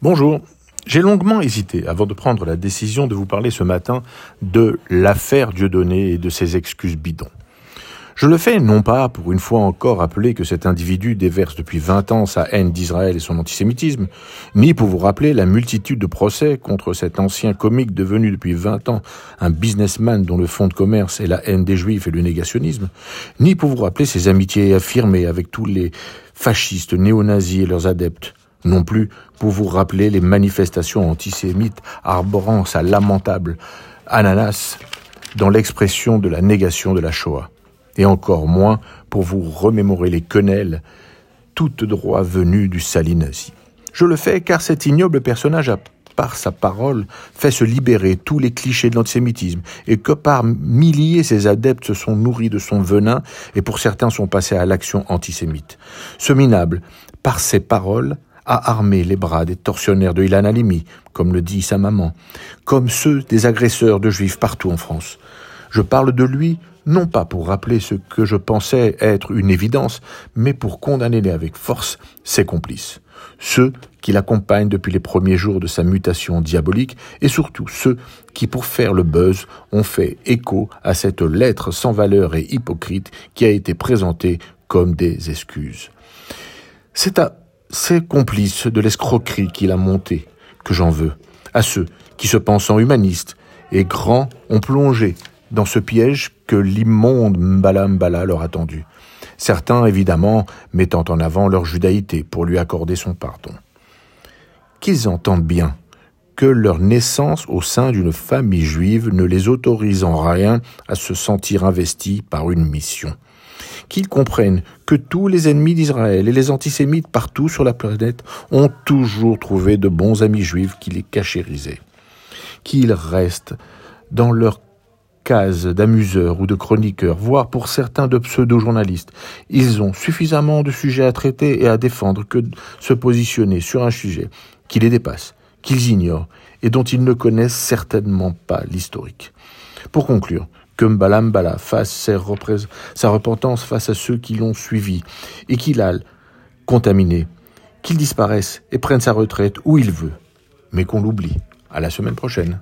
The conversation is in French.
Bonjour. J'ai longuement hésité avant de prendre la décision de vous parler ce matin de l'affaire Dieudonné et de ses excuses bidons. Je le fais non pas pour une fois encore rappeler que cet individu déverse depuis vingt ans sa haine d'Israël et son antisémitisme, ni pour vous rappeler la multitude de procès contre cet ancien comique devenu depuis vingt ans un businessman dont le fond de commerce est la haine des juifs et le négationnisme, ni pour vous rappeler ses amitiés affirmées avec tous les fascistes, néo-nazis et leurs adeptes, non plus pour vous rappeler les manifestations antisémites arborant sa lamentable ananas dans l'expression de la négation de la Shoah et encore moins pour vous remémorer les quenelles, toutes droit venues du sali nazi. Je le fais car cet ignoble personnage a, par sa parole, fait se libérer tous les clichés de l'antisémitisme, et que par milliers ses adeptes se sont nourris de son venin, et pour certains sont passés à l'action antisémite. Ce minable, par ses paroles, a armé les bras des tortionnaires de Ilan Halimi, comme le dit sa maman, comme ceux des agresseurs de juifs partout en France. Je parle de lui non pas pour rappeler ce que je pensais être une évidence, mais pour condamner avec force ses complices, ceux qui l'accompagnent depuis les premiers jours de sa mutation diabolique, et surtout ceux qui, pour faire le buzz, ont fait écho à cette lettre sans valeur et hypocrite qui a été présentée comme des excuses. C'est à ces complices de l'escroquerie qu'il a monté que j'en veux, à ceux qui, se pensant humanistes et grands, ont plongé dans ce piège que l'immonde Mbala Mbala leur a tendu. Certains, évidemment, mettant en avant leur judaïté pour lui accorder son pardon. Qu'ils entendent bien que leur naissance au sein d'une famille juive ne les autorise en rien à se sentir investis par une mission. Qu'ils comprennent que tous les ennemis d'Israël et les antisémites partout sur la planète ont toujours trouvé de bons amis juifs qui les cachérisaient. Qu'ils restent dans leur d'amuseurs ou de chroniqueurs, voire pour certains de pseudo-journalistes. Ils ont suffisamment de sujets à traiter et à défendre que de se positionner sur un sujet qui les dépasse, qu'ils ignorent et dont ils ne connaissent certainement pas l'historique. Pour conclure, que Mbalambala fasse sa repentance face à ceux qui l'ont suivi et qu'il a contaminé, qu'il disparaisse et prenne sa retraite où il veut, mais qu'on l'oublie. À la semaine prochaine.